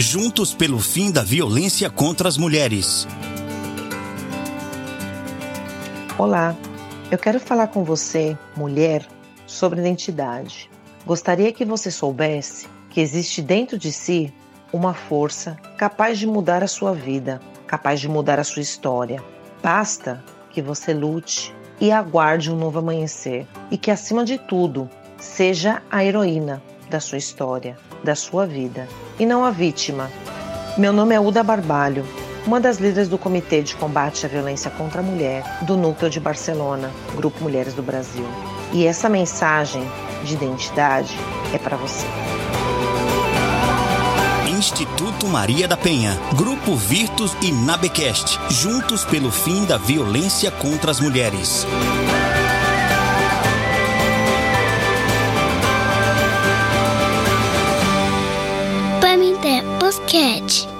Juntos pelo fim da violência contra as mulheres. Olá, eu quero falar com você, mulher, sobre identidade. Gostaria que você soubesse que existe dentro de si uma força capaz de mudar a sua vida, capaz de mudar a sua história. Basta que você lute e aguarde um novo amanhecer e que, acima de tudo, seja a heroína da sua história, da sua vida e não a vítima. Meu nome é Uda Barbalho, uma das líderes do Comitê de Combate à Violência contra a Mulher do Núcleo de Barcelona, Grupo Mulheres do Brasil. E essa mensagem de identidade é para você. Instituto Maria da Penha, Grupo Virtus e Nabecast, juntos pelo fim da violência contra as mulheres. Apple's Catch.